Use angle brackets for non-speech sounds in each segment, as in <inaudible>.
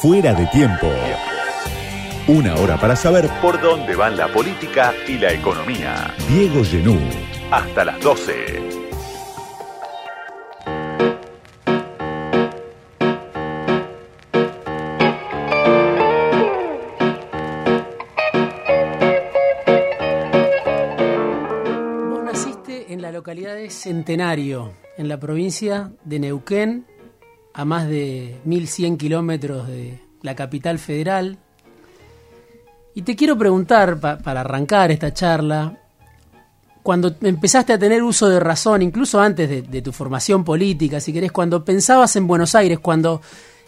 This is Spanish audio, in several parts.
Fuera de tiempo. Una hora para saber por dónde van la política y la economía. Diego Genú. Hasta las 12. Vos naciste en la localidad de Centenario, en la provincia de Neuquén, a más de 1100 kilómetros de la capital federal. Y te quiero preguntar, pa- para arrancar esta charla, cuando empezaste a tener uso de razón, incluso antes de, de tu formación política, si querés, cuando pensabas en Buenos Aires, cuando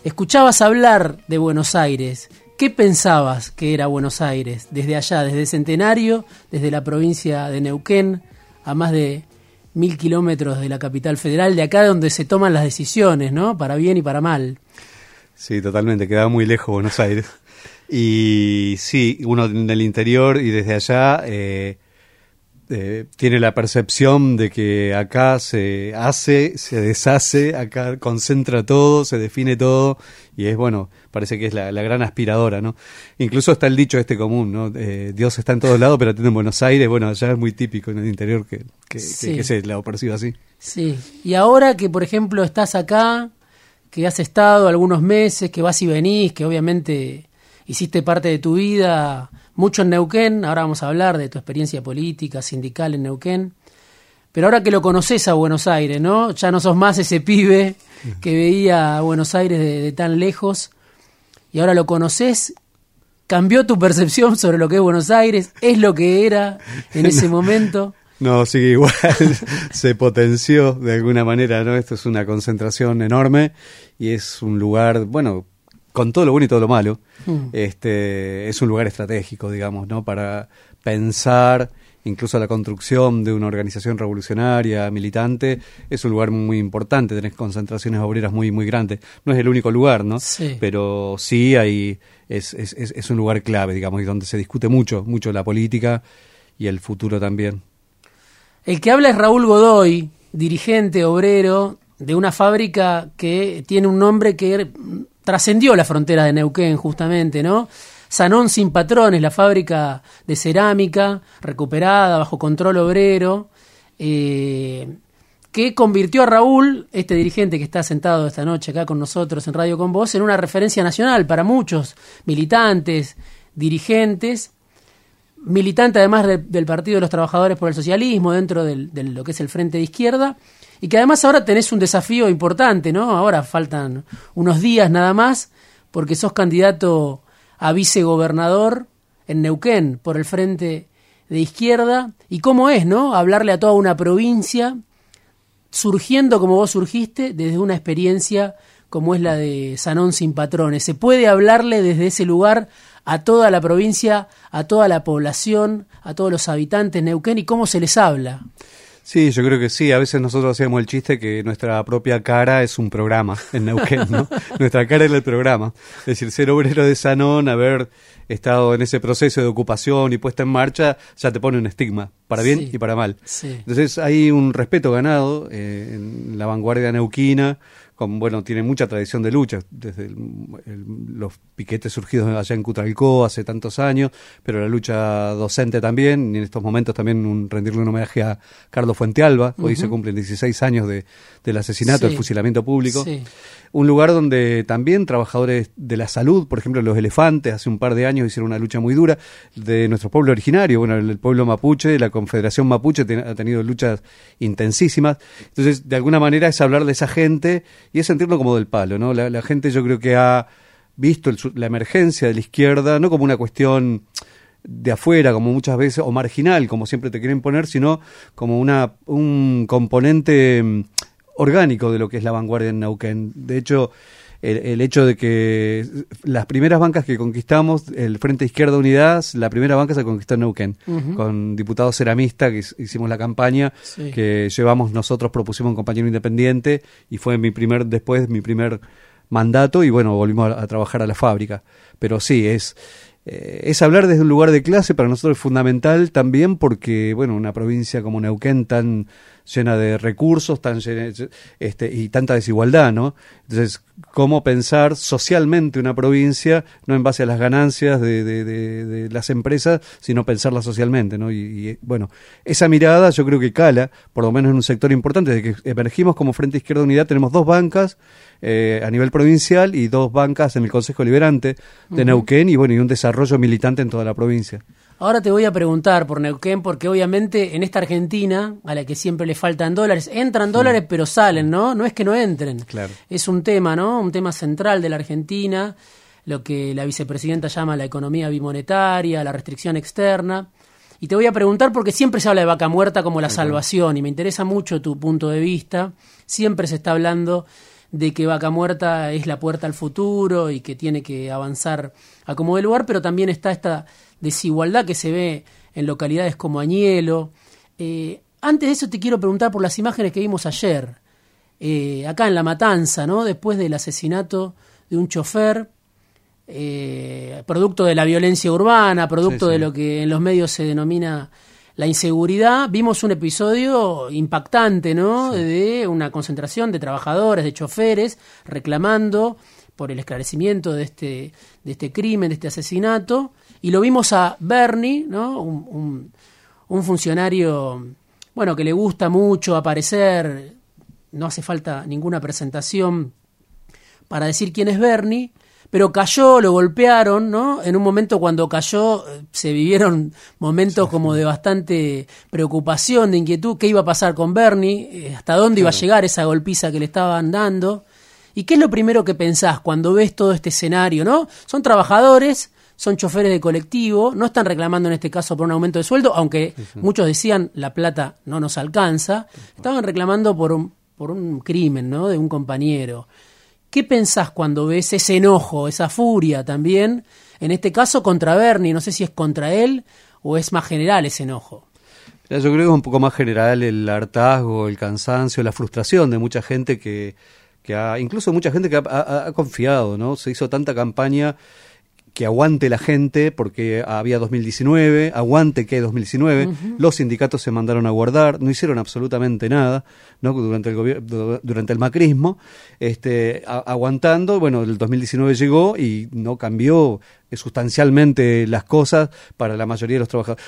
escuchabas hablar de Buenos Aires, ¿qué pensabas que era Buenos Aires? Desde allá, desde Centenario, desde la provincia de Neuquén, a más de mil kilómetros de la capital federal, de acá donde se toman las decisiones, ¿no? Para bien y para mal. Sí, totalmente, quedaba muy lejos Buenos Aires. Y sí, uno en el interior y desde allá eh, eh, tiene la percepción de que acá se hace, se deshace, acá concentra todo, se define todo y es bueno, parece que es la, la gran aspiradora, ¿no? Incluso está el dicho este común, ¿no? Eh, Dios está en todos lados, pero atiende en Buenos Aires, bueno, allá es muy típico en el interior que, que, que- Sí. que se la perciba así. Sí, y ahora que por ejemplo estás acá, que has estado algunos meses, que vas y venís, que obviamente hiciste parte de tu vida mucho en Neuquén, ahora vamos a hablar de tu experiencia política, sindical en Neuquén, pero ahora que lo conoces a Buenos Aires, ¿no? Ya no sos más ese <laughs> pibe que veía a Buenos Aires de, de tan lejos, y ahora lo conoces, cambió tu percepción sobre lo que es Buenos Aires, es lo que era en ese <laughs> momento. No, sí, igual <laughs> se potenció de alguna manera, ¿no? Esto es una concentración enorme y es un lugar, bueno, con todo lo bueno y todo lo malo, Mm. este, es un lugar estratégico, digamos, ¿no? Para pensar incluso la construcción de una organización revolucionaria, militante, es un lugar muy importante, tenés concentraciones obreras muy, muy grandes. No es el único lugar, ¿no? Sí. Pero sí hay, es, es, es, un lugar clave, digamos, y donde se discute mucho, mucho la política y el futuro también. El que habla es Raúl Godoy, dirigente obrero de una fábrica que tiene un nombre que trascendió la frontera de Neuquén, justamente, ¿no? Sanón sin patrones, la fábrica de cerámica, recuperada, bajo control obrero, eh, que convirtió a Raúl, este dirigente que está sentado esta noche acá con nosotros en Radio Con Voz, en una referencia nacional para muchos militantes, dirigentes, militante además de- del Partido de los Trabajadores por el Socialismo, dentro de lo que es el Frente de Izquierda, y que además ahora tenés un desafío importante, ¿no? Ahora faltan unos días nada más, porque sos candidato a vicegobernador en Neuquén por el Frente de Izquierda, y cómo es, ¿no? Hablarle a toda una provincia, surgiendo como vos surgiste, desde una experiencia como es la de Sanón sin patrones. Se puede hablarle desde ese lugar a toda la provincia, a toda la población, a todos los habitantes de Neuquén y cómo se les habla. Sí, yo creo que sí. A veces nosotros hacíamos el chiste que nuestra propia cara es un programa en Neuquén, ¿no? <laughs> nuestra cara es el programa. Es decir, ser obrero de Sanón, haber estado en ese proceso de ocupación y puesta en marcha, ya te pone un estigma, para bien Sí. y para mal. Sí. Entonces hay un respeto ganado eh, en la vanguardia neuquina, con, bueno, tiene mucha tradición de lucha, desde el- el- los piquetes surgidos allá en Cutralcó hace tantos años, pero la lucha docente también, y en estos momentos también un, rendirle un homenaje a Carlos Fuentealba, hoy se cumplen 16 años de, del asesinato, Sí. del fusilamiento público. Sí. Un lugar donde también trabajadores de la salud, por ejemplo, los elefantes, hace un par de años hicieron una lucha muy dura de nuestro pueblo originario, bueno, el, el pueblo mapuche, la Confederación Mapuche ten- ha tenido luchas intensísimas. Entonces, de alguna manera es hablar de esa gente y es sentirlo como del palo, ¿no? La, gente yo creo que ha visto el la emergencia de la izquierda, no como una cuestión de afuera, como muchas veces, o marginal, como siempre te quieren poner, sino como una, un componente mm, orgánico de lo que es la vanguardia en Neuquén. De hecho, el, el hecho de que las primeras bancas que conquistamos, el Frente Izquierda Unidad, la primera banca se conquistó en Neuquén, con diputados ceramistas que hic- hicimos la campaña, Sí. que llevamos nosotros, propusimos un compañero independiente, y fue mi primer, después mi primer mandato, y bueno, volvimos a, a trabajar a la fábrica. Pero sí, es eh, es hablar desde un lugar de clase para nosotros es fundamental también porque, bueno, una provincia como Neuquén tan llena de recursos tan este, y tanta desigualdad, ¿no? Entonces, ¿cómo pensar socialmente una provincia, no en base a las ganancias de, de, las empresas, sino pensarla socialmente, ¿no? Y, bueno, esa mirada yo creo que cala, por lo menos en un sector importante, de que emergimos como Frente Izquierda Unidad, tenemos dos bancas eh, a nivel provincial y dos bancas en el Consejo Liberante de Neuquén y bueno, y un desarrollo militante en toda la provincia. Ahora te voy a preguntar por Neuquén, porque obviamente en esta Argentina, a la que siempre le faltan dólares, entran dólares pero salen, ¿no? No es que no entren. Claro. Es un tema, ¿no? Un tema central de la Argentina, lo que la vicepresidenta llama la economía bimonetaria, la restricción externa. Y te voy a preguntar porque siempre se habla de vaca muerta como la salvación y me interesa mucho tu punto de vista. Siempre se está hablando de que Vaca Muerta es la puerta al futuro y que tiene que avanzar a como de lugar, pero también está esta desigualdad que se ve en localidades como Añelo. Eh, antes de eso te quiero preguntar por las imágenes que vimos ayer, eh, acá en La Matanza, ¿no? después del asesinato de un chofer, eh, producto de la violencia urbana, producto de lo que en los medios se denomina la inseguridad, vimos un episodio impactante, ¿no? De una concentración de trabajadores, de choferes, reclamando por el esclarecimiento de este, de este crimen, de este asesinato, y lo vimos a Bernie, ¿no? Un, funcionario, bueno, que le gusta mucho aparecer, no hace falta ninguna presentación para decir quién es Bernie, pero cayó, lo golpearon, ¿no? En un momento cuando cayó eh, se vivieron momentos como de bastante preocupación, de inquietud, qué iba a pasar con Bernie, eh, hasta dónde iba a llegar esa golpiza que le estaban dando. ¿Y qué es lo primero que pensás cuando ves todo este escenario, no? Son trabajadores son choferes de colectivo, no están reclamando en este caso por un aumento de sueldo, aunque muchos decían la plata no nos alcanza, estaban reclamando por un, por un crimen ¿no? de un compañero. ¿Qué pensás cuando ves ese enojo, esa furia también, en este caso contra Bernie? No sé si es contra él o es más general ese enojo. Yo creo que es un poco más general el hartazgo, el cansancio, la frustración de mucha gente que, que ha, incluso mucha gente que ha, ha confiado, ¿no? Se hizo tanta campaña que aguante la gente, porque había 2019, aguante que 2019, los sindicatos se mandaron a guardar, no hicieron absolutamente nada ¿no? durante, el durante el macrismo, este, aguantando, bueno, el 2019 llegó y no cambió sustancialmente las cosas para la mayoría de los trabajadores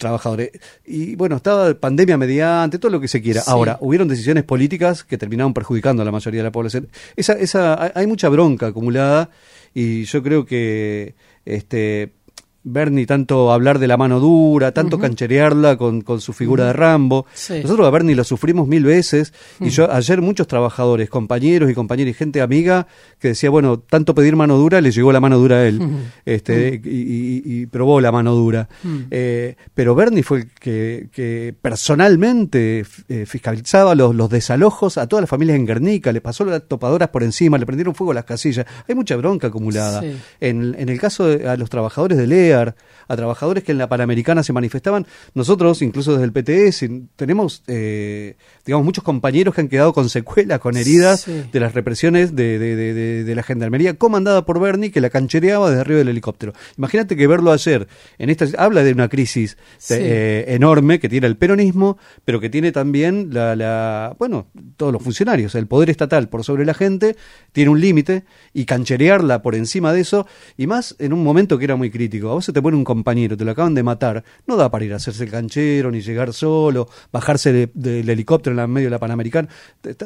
trabajadores. Y bueno, estaba pandemia mediante, todo lo que se quiera. Ahora, hubieron decisiones políticas que terminaron perjudicando a la mayoría de la población. Esa, esa, hay mucha bronca acumulada y yo creo que este Bernie tanto hablar de la mano dura, tanto cancherearla con, con, su figura de Rambo. Nosotros a Bernie lo sufrimos mil veces y yo ayer muchos trabajadores, compañeros y compañeras y gente amiga que decía, bueno, tanto pedir mano dura, le llegó la mano dura a él este, y, probó la mano dura. Eh, pero Bernie fue el que, que personalmente eh, fiscalizaba los, los, desalojos a todas las familias en Guernica, le pasó las topadoras por encima, le prendieron fuego a las casillas. Hay mucha bronca acumulada. En, en, el caso de a los trabajadores de a trabajadores que en la Panamericana se manifestaban. Nosotros, incluso desde el PTS, tenemos, eh, digamos, muchos compañeros que han quedado con secuelas, con heridas de las represiones de, de, la gendarmería comandada por Bernie, que la canchereaba desde arriba del helicóptero. Imagínate que verlo ayer, en esta, habla de una crisis eh, enorme que tiene el peronismo, pero que tiene también la, la, bueno, todos los funcionarios, el poder estatal por sobre la gente, tiene un límite, y cancherearla por encima de eso, y más en un momento que era muy crítico se te pone un compañero, te lo acaban de matar, no da para ir a hacerse el canchero, ni llegar solo, bajarse del helicóptero en la medio de la Panamericana.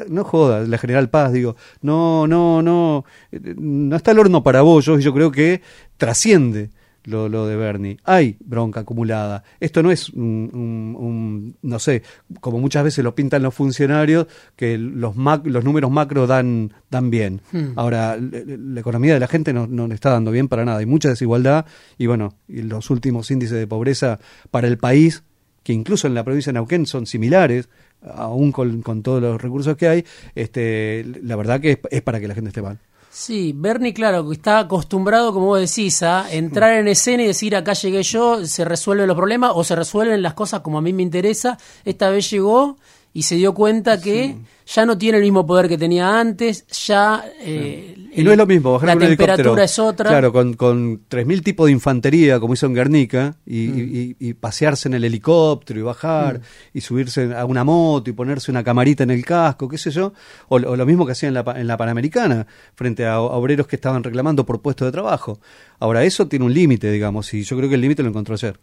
No jodas, la General Paz, digo, no, no, no, eh, no está el horno para vos, yo, yo creo que trasciende lo, lo de Bernie. Hay bronca acumulada. Esto no es un, no sé, como muchas veces lo pintan los funcionarios, que los, los números macro dan, dan bien. Hmm. Ahora, la, economía de la gente no, no le está dando bien para nada. Hay mucha desigualdad y bueno, y los últimos índices de pobreza para el país, que incluso en la provincia de Neuquén son similares, aún con, con todos los recursos que hay, este, la verdad que es para que la gente esté mal. Sí, Bernie, claro, está acostumbrado, como vos decís, a entrar en escena y decir acá llegué yo, se resuelven los problemas o se resuelven las cosas como a mí me interesa. Esta vez llegó y se dio cuenta que ya no tiene el mismo poder que tenía antes, ya... Eh, y no es lo mismo, bajar la temperatura es otra. Claro, con, con 3.000 tipos de infantería, como hizo en Guernica, y, y, pasearse en el helicóptero y bajar, mm. y subirse a una moto y ponerse una camarita en el casco, qué sé yo, o, lo mismo que hacía en la, en la Panamericana, frente a, obreros que estaban reclamando por puestos de trabajo. Ahora, eso tiene un límite, digamos, y yo creo que el límite lo encontró ayer.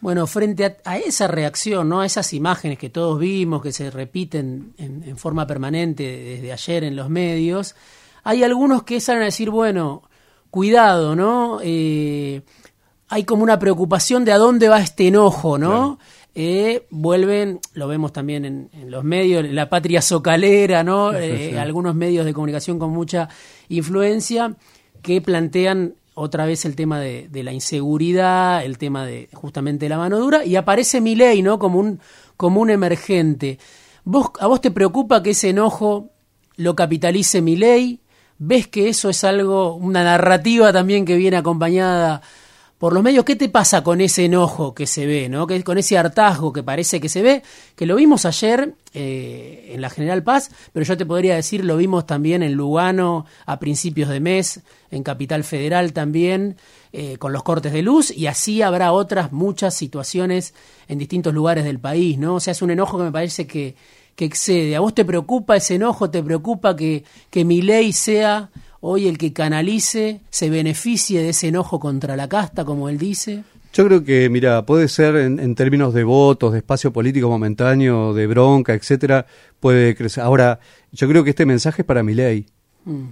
Bueno, frente a, esa reacción, ¿no? a esas imágenes que todos vimos, que se repiten en, forma permanente desde ayer en los medios, hay algunos que salen a decir, bueno, cuidado, ¿no? Eh, hay como una preocupación de a dónde va este enojo, ¿no? Eh, vuelven, lo vemos también en, los medios, la patria socalera, ¿no? Eh, algunos medios de comunicación con mucha influencia que plantean otra vez el tema de, la inseguridad, el tema de justamente la mano dura, y aparece Milei, ¿no? Como un, como un emergente. ¿Vos, ¿A vos te preocupa que ese enojo lo capitalice Milei? ¿Ves que eso es algo, una narrativa también que viene acompañada por los medios, ¿qué te pasa con ese enojo que se ve, ¿no? que, con ese hartazgo que parece que se ve? Que lo vimos ayer eh, en la General Paz, pero yo te podría decir, lo vimos también en Lugano a principios de mes, en Capital Federal también, eh, con los cortes de luz, y así habrá otras muchas situaciones en distintos lugares del país, ¿no? O sea, es un enojo que me parece que, que excede. ¿A vos te preocupa ese enojo? ¿Te preocupa que, que mi ley sea hoy el que canalice se beneficie de ese enojo contra la casta, como él dice? Yo creo que, mira, puede ser en, términos de votos, de espacio político momentáneo, de bronca, etcétera, puede crecer. Ahora, yo creo que este mensaje es para mi ley.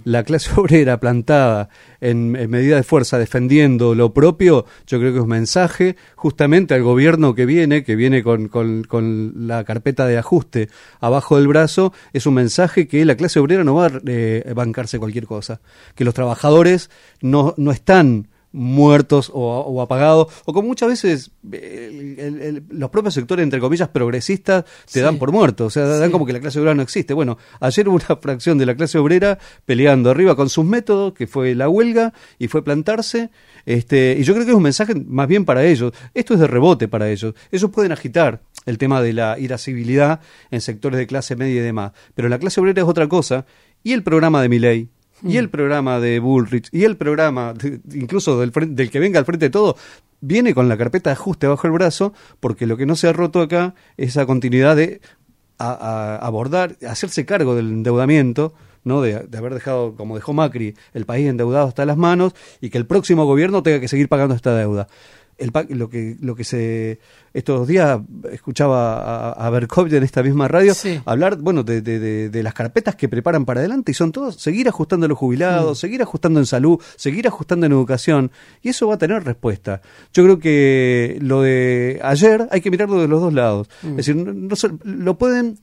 La clase <laughs> obrera plantada en, medida de fuerza defendiendo lo propio, yo creo que es un mensaje justamente al gobierno que viene, que viene con, con, la carpeta de ajuste abajo del brazo, es un mensaje que la clase obrera no va a eh, bancarse cualquier cosa, que los trabajadores no, no están muertos o, apagados, o como muchas veces los propios sectores, entre comillas, progresistas, te dan por muertos, o sea, dan como que la clase obrera no existe. Bueno, ayer hubo una <laughs> fracción de la clase obrera peleando arriba con sus métodos, que fue la huelga, y fue plantarse, este, y yo creo que es un mensaje más bien para ellos. Esto es de rebote para ellos. Ellos pueden agitar el tema de la irascibilidad en sectores de clase media y demás, pero la clase obrera es otra cosa, y el programa de mi ley y el programa de Bullrich y el programa incluso del, del que venga al frente de todo viene con la carpeta de ajuste bajo el brazo porque lo que no se ha roto acá es esa continuidad de abordar, hacerse cargo del endeudamiento, ¿no? De, de, haber dejado, como dejó Macri, el país endeudado hasta las manos y que el próximo gobierno tenga que seguir pagando esta deuda el, lo que lo que se estos días escuchaba a, a en esta misma radio hablar bueno de, de, de, las carpetas que preparan para adelante y son todos seguir ajustando a los jubilados mm. seguir ajustando en salud seguir ajustando en educación y eso va a tener respuesta yo creo que lo de ayer hay que mirarlo de los dos lados mm. es decir no, lo pueden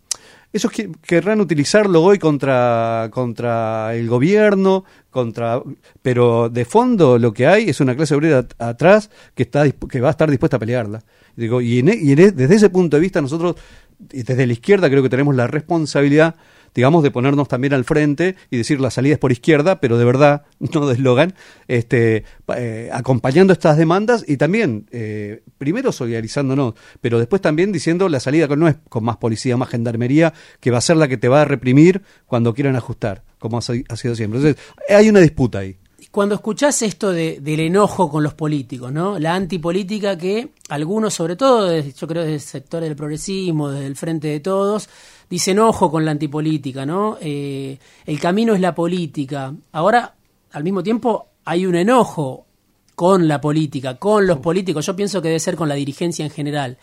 esos que, querrán utilizarlo hoy contra, contra el gobierno, contra, pero de fondo lo que hay es una clase obrera atrás que, está, que va a estar dispuesta a pelearla. Digo, y, e, y e, desde ese punto de vista nosotros, desde la izquierda, creo que tenemos la responsabilidad digamos, de ponernos también al frente y decir la salida es por izquierda, pero de verdad, <laughs> no de eslogan, este, eh, acompañando estas demandas y también, eh, primero solidarizándonos, pero después también diciendo la salida no es con más policía, más gendarmería, que va a ser la que te va a reprimir cuando quieran ajustar, como ha, sido siempre. Entonces, hay una disputa ahí cuando escuchás esto de, del enojo con los políticos, ¿no? La antipolítica que algunos, sobre todo, yo creo desde el sector del progresismo, desde el frente de todos, dicen ojo con la antipolítica, ¿no? Eh, el camino es la política. Ahora, al mismo tiempo, hay un enojo con la política, con los políticos. Yo pienso que debe ser con la dirigencia en general.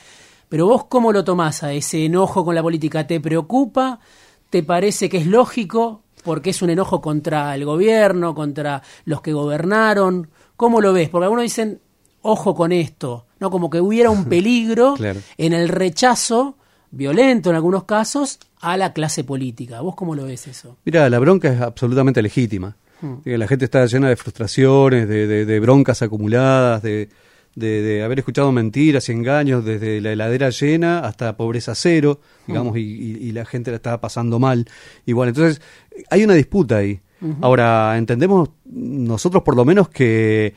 Pero vos, ¿cómo lo tomás a ese enojo con la política? ¿Te preocupa? ¿Te parece que es lógico? Porque es un enojo contra el gobierno, contra los que gobernaron. ¿Cómo lo ves? Porque algunos dicen, ojo con esto, ¿no? Como que hubiera un <laughs> peligro en el rechazo violento en algunos casos a la clase política. ¿Vos cómo lo ves eso? Mira, la bronca es absolutamente legítima. Hmm. La gente está llena de frustraciones, de broncas acumuladas, de, de, haber escuchado mentiras y engaños desde la heladera llena hasta pobreza cero, digamos, y, la gente la estaba pasando mal. Y bueno, entonces hay una disputa ahí. Ahora, entendemos nosotros por lo menos que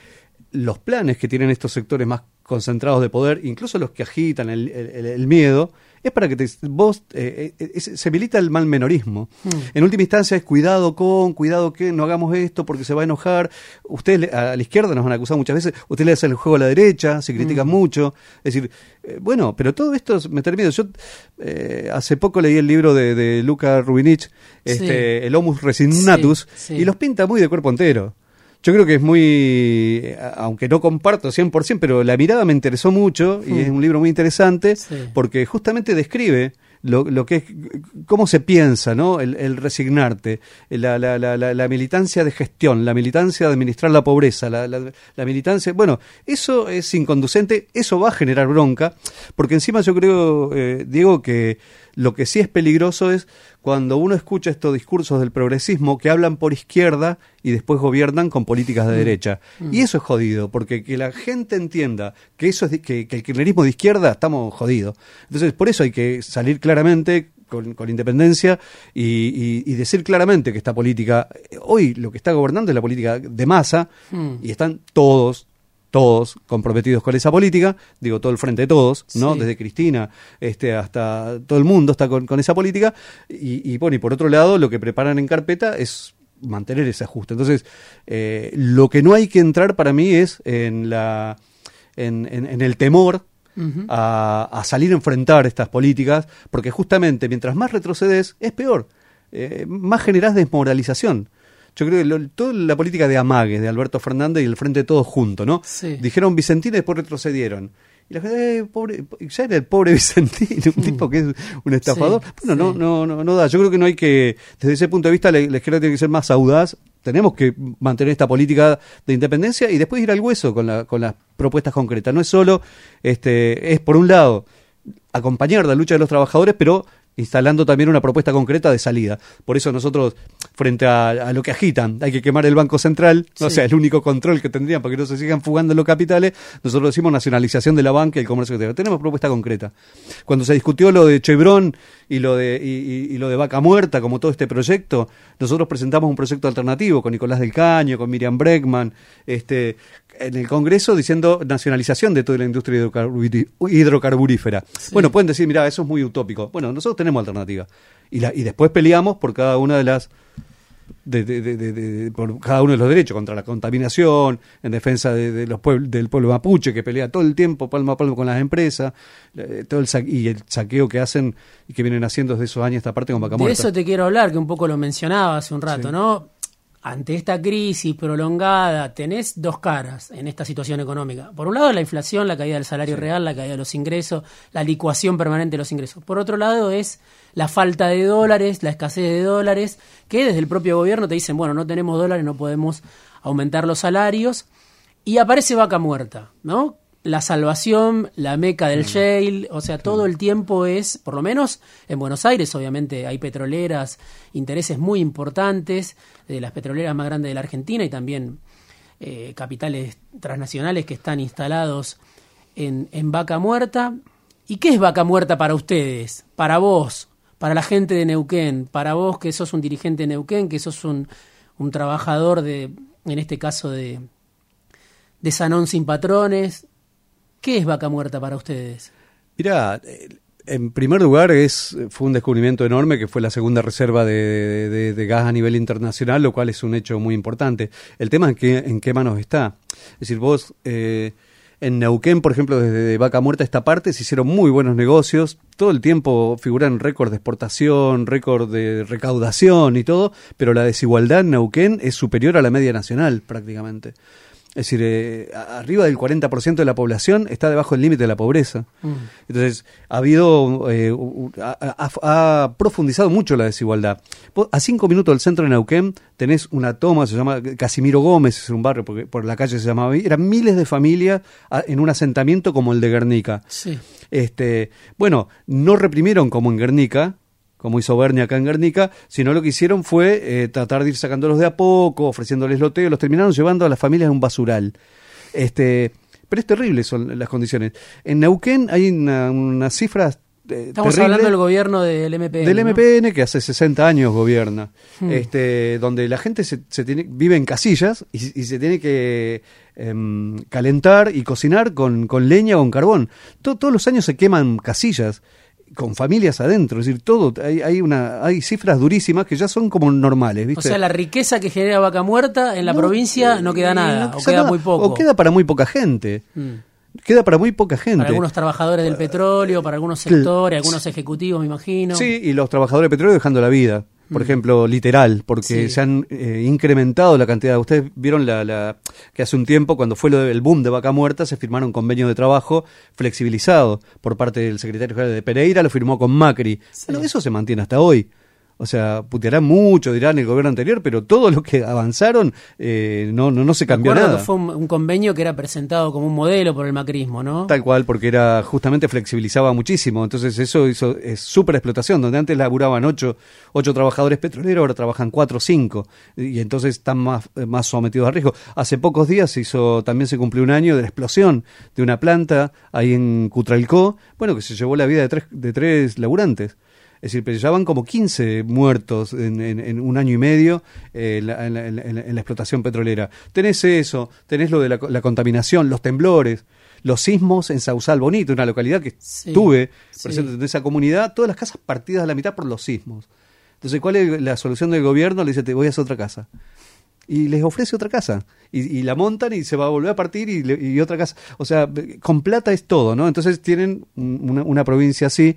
los planes que tienen estos sectores más concentrados de poder, incluso los que agitan el, el- el miedo, es para que te- vos eh, eh, es- se milita el mal menorismo. Mm. En última instancia es cuidado con, cuidado que no hagamos esto porque se va a enojar. Ustedes a la izquierda nos han acusado muchas veces, ustedes le hacen el juego a la derecha, se critican mucho. Es decir, eh, bueno, pero todo esto es meter miedo. Yo eh, hace poco leí el libro de, de Luca Rubinich, este, Sí. el Homus Resignatus, Sí, sí. y los pinta muy de cuerpo entero. Yo creo que es muy, aunque no comparto 100%, pero la mirada me interesó mucho y Mm. es un libro muy interesante Sí. porque justamente describe lo, lo que es, cómo se piensa, ¿no? El, el resignarte, la, la, la, la, militancia de gestión, la militancia de administrar la pobreza, la, la, la militancia, bueno, eso es inconducente, eso va a generar bronca, porque encima yo creo, eh, Diego, que lo que sí es peligroso es cuando uno escucha estos discursos del progresismo que hablan por izquierda y después gobiernan con políticas de derecha. Y eso es jodido, porque que la gente entienda que eso es que, que el kirchnerismo de izquierda estamos jodidos. Entonces, por eso hay que salir claramente con, con independencia y, y- y decir claramente que esta política, eh, hoy lo que está gobernando es la política de masa Mm. y están todos todos comprometidos con esa política, digo todo el frente de todos, ¿no? Sí. Desde Cristina este, hasta todo el mundo está con, con esa política. Y, y bueno, y por otro lado, lo que preparan en carpeta es mantener ese ajuste. Entonces, eh, lo que no hay que entrar para mí es en la en, en- en el temor a salir a enfrentar estas políticas, porque justamente mientras más retrocedes, es peor. Eh, más generás desmoralización. Yo creo que lo- toda la política de amague de Alberto Fernández y el Frente de Todos juntos, ¿no? Sí. Dijeron Vicentín y después retrocedieron. Y la gente, eh, pobre, ya era el pobre <laughs> Vicentín, un tipo que es un estafador. Sí, bueno, no, no, no, no da. Yo creo que no hay que, desde ese punto de vista, la, la izquierda tiene que ser más audaz. Tenemos que mantener esta política de independencia y después ir al hueso con, la, con las propuestas concretas. No es solo, este, es por un lado, acompañar la lucha de los trabajadores, pero instalando también una propuesta concreta de salida. Por eso nosotros, frente a, a lo que agitan, hay que quemar el Banco Central, o Sí. sea, el único control que tendrían para que no se sigan fugando los capitales, nosotros decimos nacionalización de la banca y el comercio exterior. Tenemos propuesta concreta. Cuando se discutió lo de Chevron y lo de, y, y- y lo de Vaca Muerta, como todo este proyecto, nosotros presentamos un proyecto alternativo con Nicolás del Caño, con Miriam Breckman, este, en el Congreso diciendo nacionalización de toda la industria hidrocarburífera. Bueno, pueden decir, mira, eso es muy utópico. Bueno, nosotros tenemos alternativa. Y, la, y después peleamos por cada una de las de, por cada uno de los derechos, contra la contaminación, en defensa de, los puebl- del pueblo mapuche que pelea todo el tiempo palmo a palmo con las empresas, eh, todo el y el saqueo que hacen y que vienen haciendo desde esos años esta parte con Vaca De eso te quiero hablar, que un poco lo mencionaba hace un rato, ¿no? Ante esta crisis prolongada, tenés dos caras en esta situación económica. Por un lado, la inflación, la caída del salario real, la caída de los ingresos, la licuación permanente de los ingresos. Por otro lado, es la falta de dólares, la escasez de dólares, que desde el propio gobierno te dicen, bueno, no tenemos dólares, no podemos aumentar los salarios. Y aparece vaca muerta, ¿no? La salvación, la meca del shale, o sea, todo el tiempo es, por lo menos en Buenos Aires, obviamente hay petroleras, intereses muy importantes, de las petroleras más grandes de la Argentina y también eh, capitales transnacionales que están instalados en, en Vaca Muerta. ¿Y qué es Vaca Muerta para ustedes? Para vos, para la gente de Neuquén, para vos que sos un dirigente de Neuquén, que sos un, un trabajador de, en este caso de, de Sanón sin patrones. ¿Qué es Vaca Muerta para ustedes? Mira, eh, en primer lugar es fue un descubrimiento enorme que fue la segunda reserva de gas a nivel internacional, lo cual es un hecho muy importante. El tema es que, en qué manos está. Es decir, vos eh, en Neuquén, por ejemplo, desde Vaca Muerta esta parte se hicieron muy buenos negocios. Todo el tiempo figuran récord de exportación, récord de recaudación y todo, pero la desigualdad en Neuquén es superior a la media nacional prácticamente. Es decir, eh, arriba del 40% de la población está debajo del límite de la pobreza. Entonces, ha habido, eh, ha, ha- ha profundizado mucho la desigualdad. A cinco minutos del centro de Neuquén tenés una toma, se llama Casimiro Gómez, es un barrio, porque por la calle se llamaba, eran miles de familias en un asentamiento como el de Guernica. Sí. Este, bueno, no reprimieron como en Guernica, como hizo Bernie acá en Guernica, sino lo que hicieron fue eh, tratar de ir sacándolos de a poco, ofreciéndoles loteo, los terminaron llevando a las familias a un basural. Este, pero es terrible son las condiciones. En Neuquén hay una- unas cifras eh, Estamos terrible. hablando del gobierno del MPN. Del ¿no? MPN que hace 60 años gobierna, Hmm. este, donde la gente se, se tiene, vive en casillas y, y se tiene que em, calentar y cocinar con, con leña o con carbón. To- todos los años se queman casillas con familias adentro, es decir, todo, hay, hay, una, hay cifras durísimas que ya son como normales, ¿viste? O sea, la riqueza que genera Vaca Muerta en la No, provincia eh, no queda nada, no o queda nada, muy poco. O queda para muy poca gente. Mm. Queda para muy poca gente. Para algunos trabajadores del petróleo, para algunos sectores, algunos ejecutivos, me imagino. Sí, y los trabajadores de petróleo dejando la vida. Por ejemplo, literal, porque Sí. se han eh, incrementado la cantidad. Ustedes vieron la, la- que hace un tiempo, cuando fue lo del boom de Vaca Muerta, se firmaron convenios de trabajo flexibilizados por parte del secretario general de Pereira, lo firmó con Macri. Bueno, eso se mantiene hasta hoy. O sea, putearán mucho, dirán el gobierno anterior, pero todo lo que avanzaron eh, no, no, no se cambió nada. que fue un, un convenio que era presentado como un modelo por el macrismo, ¿no? Tal cual, porque era justamente flexibilizaba muchísimo. Entonces eso hizo es súper explotación, donde antes laburaban ocho, ocho trabajadores petroleros, ahora trabajan cuatro o cinco. Y entonces están más, eh, más sometidos a riesgo. Hace pocos días se hizo, también se cumplió un año de la explosión de una planta ahí en Cutralcó, bueno, que se llevó la vida de tres, de tres laburantes. Es decir, pero ya van como 15 muertos en, en- en un año y medio eh, en, la, en la- en explotación petrolera. Tenés eso, tenés lo de la, co- la contaminación, los temblores, los sismos en Sausal Bonito, una localidad que Sí, tuve sí. presente en esa comunidad, todas las casas partidas a la mitad por los sismos. Entonces, ¿cuál es la solución del gobierno? Le dice, te voy a hacer otra casa. Y les ofrece otra casa. Y, y la montan y se va a volver a partir y, y otra casa. O sea, con plata es todo, ¿no? Entonces tienen un- una, una provincia así,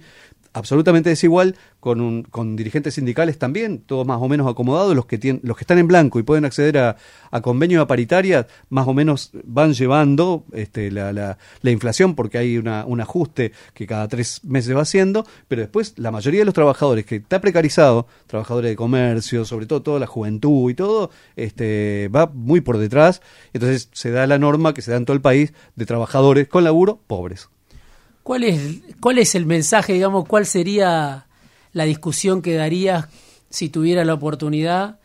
absolutamente desigual, con, un, con dirigentes sindicales también, todos más o menos acomodados, los que, tienen, los que están en blanco y pueden acceder a, a convenio a paritaria, más o menos van llevando este, la, la, la inflación porque hay una, un ajuste que cada tres meses va haciendo, pero después la mayoría de los trabajadores que está precarizado, trabajadores de comercio, sobre todo toda la juventud y todo, este, va muy por detrás, entonces se da la norma que se da en todo el país de trabajadores con laburo pobres. ¿Cuál es, ¿Cuál es el mensaje, digamos, cuál sería la discusión que darías si tuviera la oportunidad?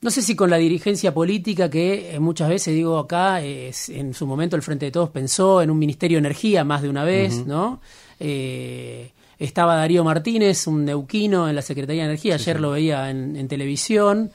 No sé si con la dirigencia política que eh, muchas veces, digo acá, es- en su momento el Frente de Todos pensó en un Ministerio de Energía más de una vez, ¿no? Eh, estaba Darío Martínez, un neuquino en la Secretaría de Energía, ayer lo veía en, en televisión.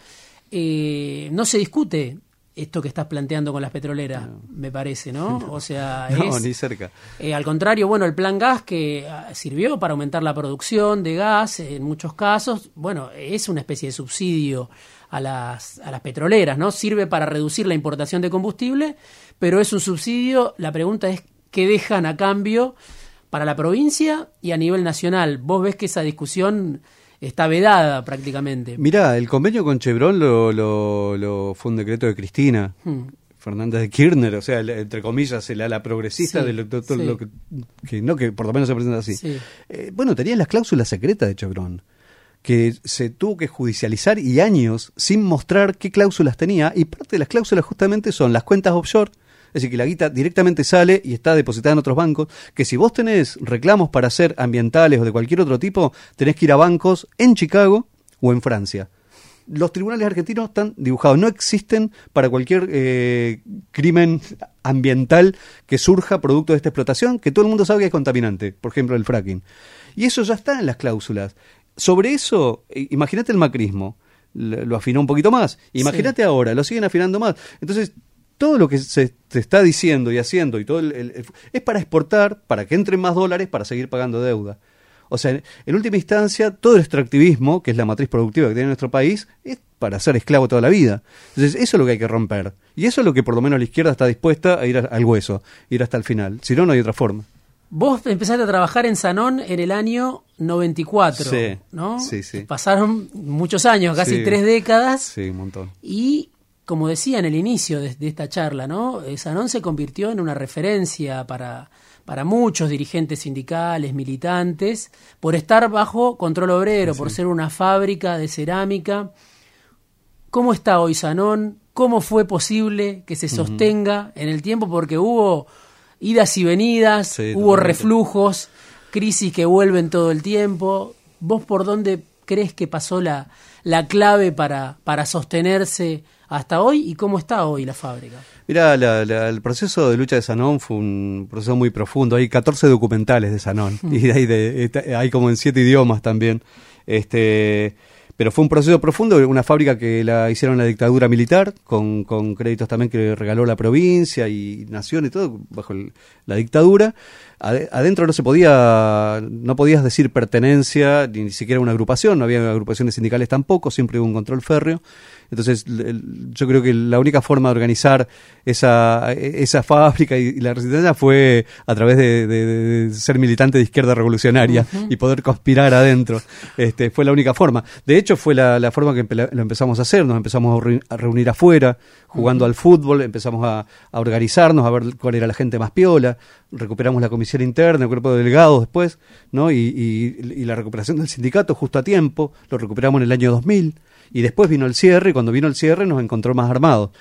Eh, no se discute esto que estás planteando con las petroleras, me parece, ¿no? <laughs> O sea, <laughs> No, es, ni cerca. eh, al contrario, bueno, el plan gas que ah, sirvió para aumentar la producción de gas en muchos casos, bueno, es una especie de subsidio a las, a las petroleras, ¿no? Sirve para reducir la importación de combustible, pero es un subsidio, la pregunta es qué dejan a cambio para la provincia y a nivel nacional. Vos ves que esa discusión está vedada prácticamente. Mirá, el convenio con Chevron lo, lo, lo fue un decreto de Cristina. Hmm. Fernández de Kirchner, o sea, entre comillas, el ala progresista Sí, de lo, todo sí. lo que, que no que por lo menos se presenta así. Sí. Eh, bueno, tenían las cláusulas secretas de Chevron, que se tuvo que judicializar y años sin mostrar qué cláusulas tenía, y parte de las cláusulas justamente son las cuentas offshore, es decir, que la guita directamente sale y está depositada en otros bancos, que si vos tenés reclamos para hacer ambientales o de cualquier otro tipo, tenés que ir a bancos en Chicago o en Francia los tribunales argentinos están dibujados, no existen para cualquier eh, crimen ambiental que surja producto de esta explotación, que todo el mundo sabe que es contaminante, por ejemplo el fracking. Y eso ya está en las cláusulas. Sobre eso, eh, imagínate el macrismo, lo afinó un poquito más, imagínate ahora, lo siguen afinando más. Entonces, todo lo que se está diciendo y haciendo y todo el- el- el- es para exportar, para que entren más dólares, para seguir pagando deuda. O sea, en, en última instancia, todo el extractivismo, que es la matriz productiva que tiene nuestro país, es para ser esclavo toda la vida. Entonces, eso es lo que hay que romper. Y eso es lo que por lo menos la izquierda está dispuesta a ir a- al hueso, ir hasta el final. Si no, no hay otra forma. Vos empezaste a trabajar en Sanón en el año 94, Sí, ¿no? sí, sí. Pasaron muchos años, casi Sí. tres décadas, Sí, un montón. y como decía en el inicio de, de esta charla, ¿no? Eh, Sanón se convirtió en una referencia para, para muchos dirigentes sindicales, militantes, por estar bajo control obrero, por ser una fábrica de cerámica. ¿Cómo está hoy Sanón? ¿Cómo fue posible que se sostenga en el tiempo? Porque hubo idas y venidas, Sí, hubo totalmente. reflujos, crisis que vuelven todo el tiempo. ¿Vos por dónde crees que pasó la, la clave para, para sostenerse hasta hoy y cómo está hoy la fábrica. Mira, el proceso de lucha de Sanón fue un proceso muy profundo. Hay 14 documentales de Sanón mm. y hay, de, hay como en siete idiomas también. Este, pero fue un proceso profundo, una fábrica que la hicieron la dictadura militar, con, con créditos también que regaló la provincia y nación y todo, bajo la dictadura. Adentro no se podía, no podías decir pertenencia, ni siquiera una agrupación, no había agrupaciones sindicales tampoco, siempre hubo un control férreo. Entonces, yo creo que la única forma de organizar esa, esa fábrica y, la resistencia fue a través de, ser militante de izquierda revolucionaria y poder conspirar adentro. Este, fue la única forma. De hecho, fue la, forma que lo empezamos a hacer. Nos empezamos a reunir afuera, jugando al fútbol, empezamos a, organizarnos, a ver cuál era la gente más piola, recuperamos la comisión interna, el cuerpo de delegados después, ¿no? Y, y, la recuperación del sindicato justo a tiempo, lo recuperamos en el año 2000 y después vino el cierre y cuando vino el cierre nos encontró más armados.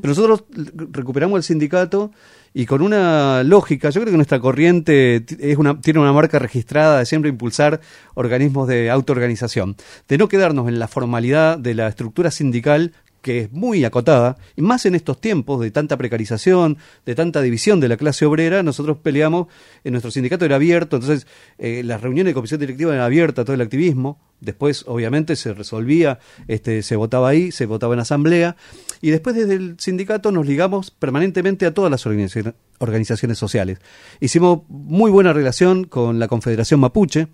Pero nosotros recuperamos el sindicato y con una lógica, yo creo que nuestra corriente es una, tiene una marca registrada de siempre impulsar organismos de autoorganización, de no quedarnos en la formalidad de la estructura sindical que es muy acotada, y más en estos tiempos de tanta precarización, de tanta división de la clase obrera, nosotros peleamos, en nuestro sindicato era abierto, entonces eh, las reuniones de comisión directiva eran abiertas, todo el activismo, después obviamente se resolvía, este, se votaba ahí, se votaba en asamblea, y después desde el sindicato nos ligamos permanentemente a todas las organizaciones sociales. Hicimos muy buena relación con la Confederación Mapuche,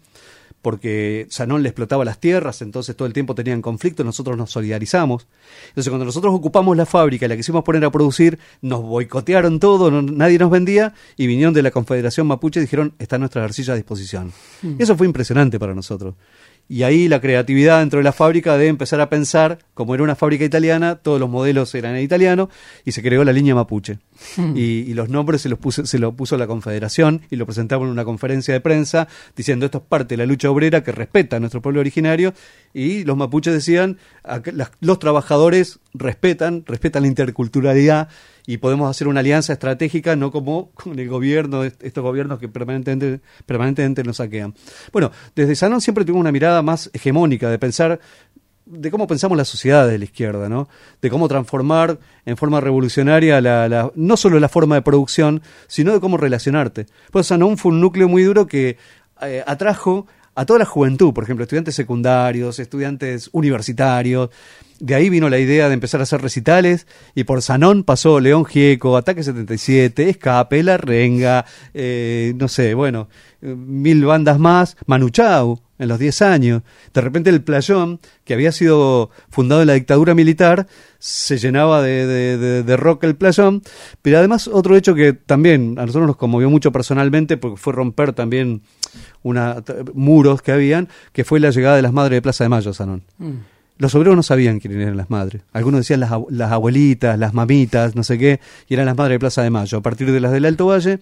porque Sanón le explotaba las tierras, entonces todo el tiempo tenían conflicto, nosotros nos solidarizamos. Entonces cuando nosotros ocupamos la fábrica y la quisimos poner a producir, nos boicotearon todo, nadie nos vendía y vinieron de la Confederación Mapuche y dijeron, está nuestra arcilla a disposición. Y mm. eso fue impresionante para nosotros. Y ahí la creatividad dentro de la fábrica de empezar a pensar, como era una fábrica italiana, todos los modelos eran en italiano y se creó la línea mapuche. <laughs> Y, los nombres se los, puso, se los puso la Confederación y lo presentamos en una conferencia de prensa diciendo esto es parte de la lucha obrera que respeta a nuestro pueblo originario y los mapuches decían los trabajadores respetan, respetan la interculturalidad y podemos hacer una alianza estratégica, no como con el gobierno, estos gobiernos que permanentemente, permanentemente nos saquean. Bueno, desde Sanón siempre tuvimos una mirada más hegemónica de pensar de cómo pensamos la sociedad de la izquierda, ¿no? De cómo transformar en forma revolucionaria la, no solo la forma de producción, sino de cómo relacionarte. Pues Sanón fue un núcleo muy duro que eh, atrajo a toda la juventud, por ejemplo, estudiantes secundarios, estudiantes universitarios. De ahí vino la idea de empezar a hacer recitales y por Sanón pasó León Gieco, Ataque 77, Escape, La Renga, eh, no sé, bueno, mil bandas más, Manuchau en los 10 años. De repente el playón, que había sido fundado en la dictadura militar, se llenaba de, de, rock el playón. Pero además otro hecho que también a nosotros nos conmovió mucho personalmente, porque fue romper también una, muros que habían, que fue la llegada de las madres de Plaza de Mayo, Sanón. Mm. Los obreros no sabían quiénes eran las madres. Algunos decían las, las abuelitas, las mamitas, no sé qué, y eran las madres de Plaza de Mayo. A partir de las del Alto Valle,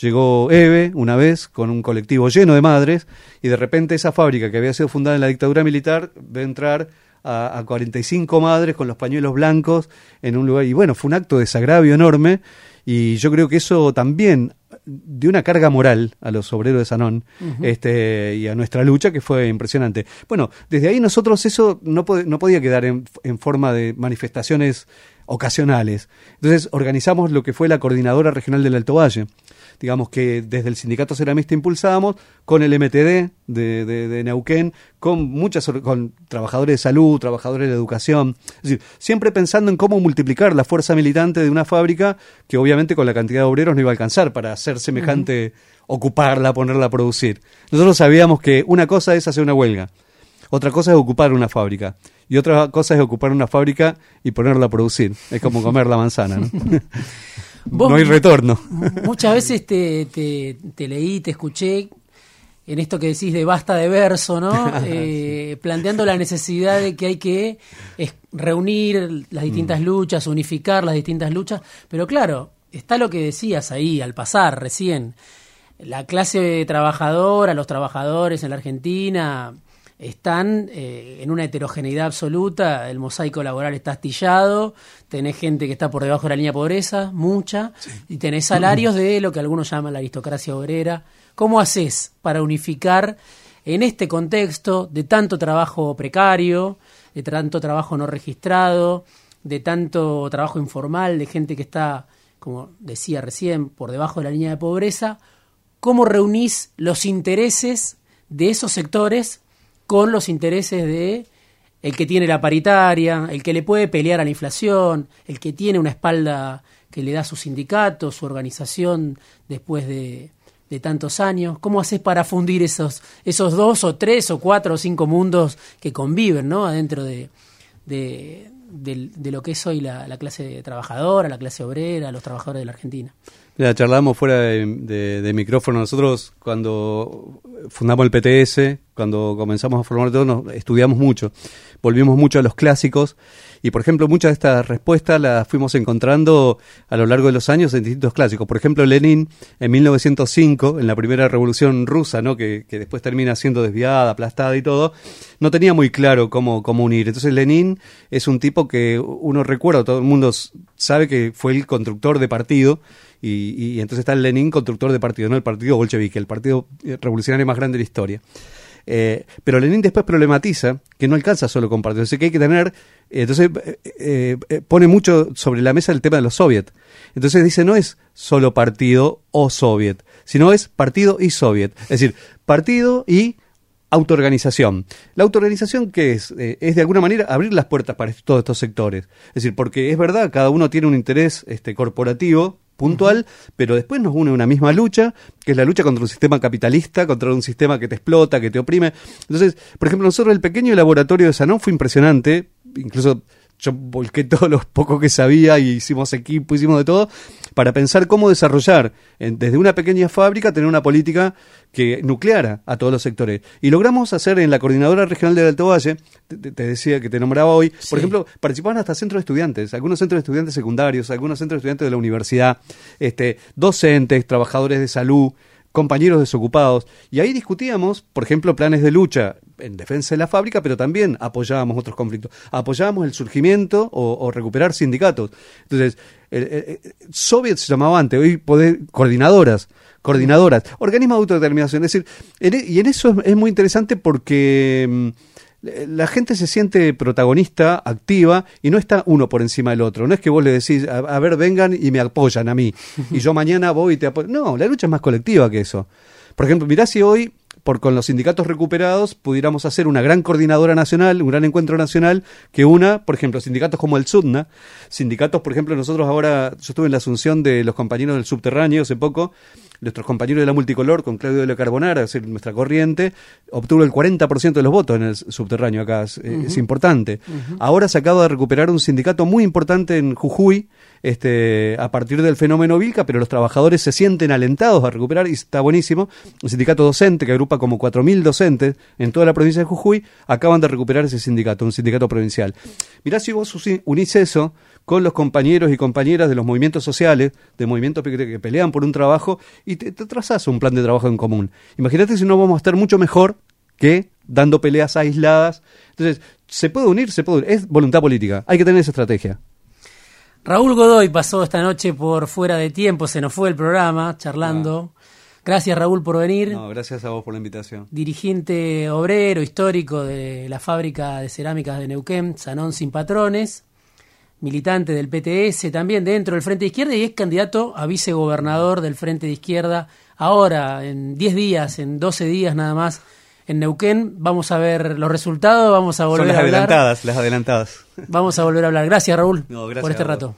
llegó Eve una vez con un colectivo lleno de madres, y de repente esa fábrica que había sido fundada en la dictadura militar ve entrar a, a 45 madres con los pañuelos blancos en un lugar. Y bueno, fue un acto de desagravio enorme, y yo creo que eso también de una carga moral a los obreros de Sanón este, y a nuestra lucha que fue impresionante. Bueno, desde ahí nosotros eso no, no podía quedar en, en forma de manifestaciones ocasionales. Entonces organizamos lo que fue la Coordinadora Regional del Alto Valle digamos que desde el sindicato ceramista impulsábamos, con el MTD de, de, Neuquén, con muchas con trabajadores de salud, trabajadores de educación, es decir, siempre pensando en cómo multiplicar la fuerza militante de una fábrica que obviamente con la cantidad de obreros no iba a alcanzar para hacer semejante, ocuparla, ponerla a producir. Nosotros sabíamos que una cosa es hacer una huelga, otra cosa es ocupar una fábrica. Y otra cosa es ocupar una fábrica y ponerla a producir. Es como comer la manzana. ¿no? <laughs> no hay retorno. <laughs> Muchas veces te, te, leí, te escuché en esto que decís de basta de verso, ¿no? <laughs> Eh, planteando la necesidad de que hay que reunir las distintas mm. luchas, unificar las distintas luchas, pero claro, está lo que decías ahí al pasar recién. La clase trabajadora, los trabajadores en la Argentina están eh, en una heterogeneidad absoluta, el mosaico laboral está astillado, tenés gente que está por debajo de la línea de pobreza, mucha, y tenés salarios de lo que algunos llaman la aristocracia obrera. ¿Cómo haces para unificar en este contexto de tanto trabajo precario, de tanto trabajo no registrado, de tanto trabajo informal, de gente que está, como decía recién, por debajo de la línea de pobreza, ¿cómo reunís los intereses de esos sectores con los intereses de el que tiene la paritaria, el que le puede pelear a la inflación, el que tiene una espalda que le da su sindicato, su organización después de, tantos años? ¿Cómo haces para fundir esos, esos dos o tres o cuatro o cinco mundos que conviven ¿no? adentro de, de, lo que es hoy la, clase trabajadora, la clase obrera, los trabajadores de la Argentina? Mira, charlamos fuera de, micrófono. Nosotros cuando fundamos el PTS, cuando comenzamos a formar todo, nos estudiamos mucho. Volvimos mucho a los clásicos y, por ejemplo, muchas de estas respuestas las fuimos encontrando a lo largo de los años en distintos clásicos. Por ejemplo, Lenin en 1905, en la primera revolución rusa, ¿no? que, que después termina siendo desviada, aplastada y todo, no tenía muy claro cómo, cómo unir. Entonces Lenin es un tipo que uno recuerda, todo el mundo sabe que fue el constructor de partido y, entonces está Lenin, constructor de partido, no el partido bolchevique, el partido revolucionario más grande de la historia. Eh, pero Lenin después problematiza que no alcanza solo con partidos, que hay que tener, entonces eh, eh, pone mucho sobre la mesa el tema de los soviets. Entonces dice, no es solo partido o soviet, sino es partido y soviet. Es decir, partido y autoorganización. La autoorganización, ¿qué es? es de alguna manera abrir las puertas para todos estos sectores. Es decir, porque es verdad, cada uno tiene un interés este, corporativo puntual, pero después nos une una misma lucha, que es la lucha contra un sistema capitalista, contra un sistema que te explota, que te oprime. Entonces, por ejemplo, nosotros el pequeño laboratorio de Sanón fue impresionante, incluso yo volqué <laughs> todo lo poco que sabía y hicimos equipo, hicimos de todo, para pensar cómo desarrollar desde una pequeña fábrica, tener una política que nucleara a todos los sectores. Y logramos hacer en la Coordinadora Regional del Alto Valle, te, decía que te nombraba hoy, por ejemplo, participaban hasta centros de estudiantes, algunos centros de estudiantes secundarios, algunos centros de estudiantes de la universidad, este, docentes, trabajadores de salud, compañeros desocupados. Y ahí discutíamos, por ejemplo, planes de lucha en defensa de la fábrica, pero también apoyábamos otros conflictos. Apoyábamos el surgimiento o, recuperar sindicatos. Entonces, el, Soviet se llamaba antes, hoy poder, coordinadoras, coordinadoras, organismos de autodeterminación. Es decir, e, y en eso es, muy interesante porque mm, la gente se siente protagonista, activa, y no está uno por encima del otro. No es que vos le decís, a, ver, vengan y me apoyan a mí, y yo mañana voy y te apoyo. No, la lucha es más colectiva que eso. Por ejemplo, mirá si hoy por con los sindicatos recuperados pudiéramos hacer una gran coordinadora nacional, un gran encuentro nacional, que una, por ejemplo, sindicatos como el SUDNA, sindicatos, por ejemplo, nosotros ahora, yo estuve en la asunción de los compañeros del subterráneo hace poco, nuestros compañeros de la multicolor con Claudio de la Carbonara, es decir, nuestra corriente, obtuvo el 40% de los votos en el subterráneo acá, es, importante. Ahora se acaba de recuperar un sindicato muy importante en Jujuy, este, a partir del fenómeno Vilca, pero los trabajadores se sienten alentados a recuperar y está buenísimo. Un sindicato docente que agrupa como 4.000 docentes en toda la provincia de Jujuy, acaban de recuperar ese sindicato, un sindicato provincial. Mirá si vos unís eso con los compañeros y compañeras de los movimientos sociales, de movimientos que, pelean por un trabajo, y te, te trazas un plan de trabajo en común. Imagínate si no vamos a estar mucho mejor que dando peleas aisladas. Entonces, se puede unir, se puede unir. Es voluntad política. Hay que tener esa estrategia. Raúl Godoy pasó esta noche por fuera de tiempo, se nos fue el programa charlando. Ah. Gracias Raúl por venir. No, gracias a vos por la invitación. Dirigente obrero histórico de la fábrica de cerámicas de Neuquén, Sanón Sin Patrones militante del PTS, también dentro del Frente de Izquierda y es candidato a vicegobernador del Frente de Izquierda. Ahora, en 10 días, en 12 días nada más, en Neuquén. Vamos a ver los resultados, vamos a volver las a hablar. adelantadas, las adelantadas. Vamos a volver a hablar. Gracias, Raúl, por este rato.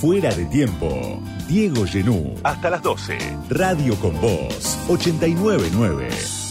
Fuera de tiempo, Diego Genú. Hasta las 12. Radio con Voz, 899.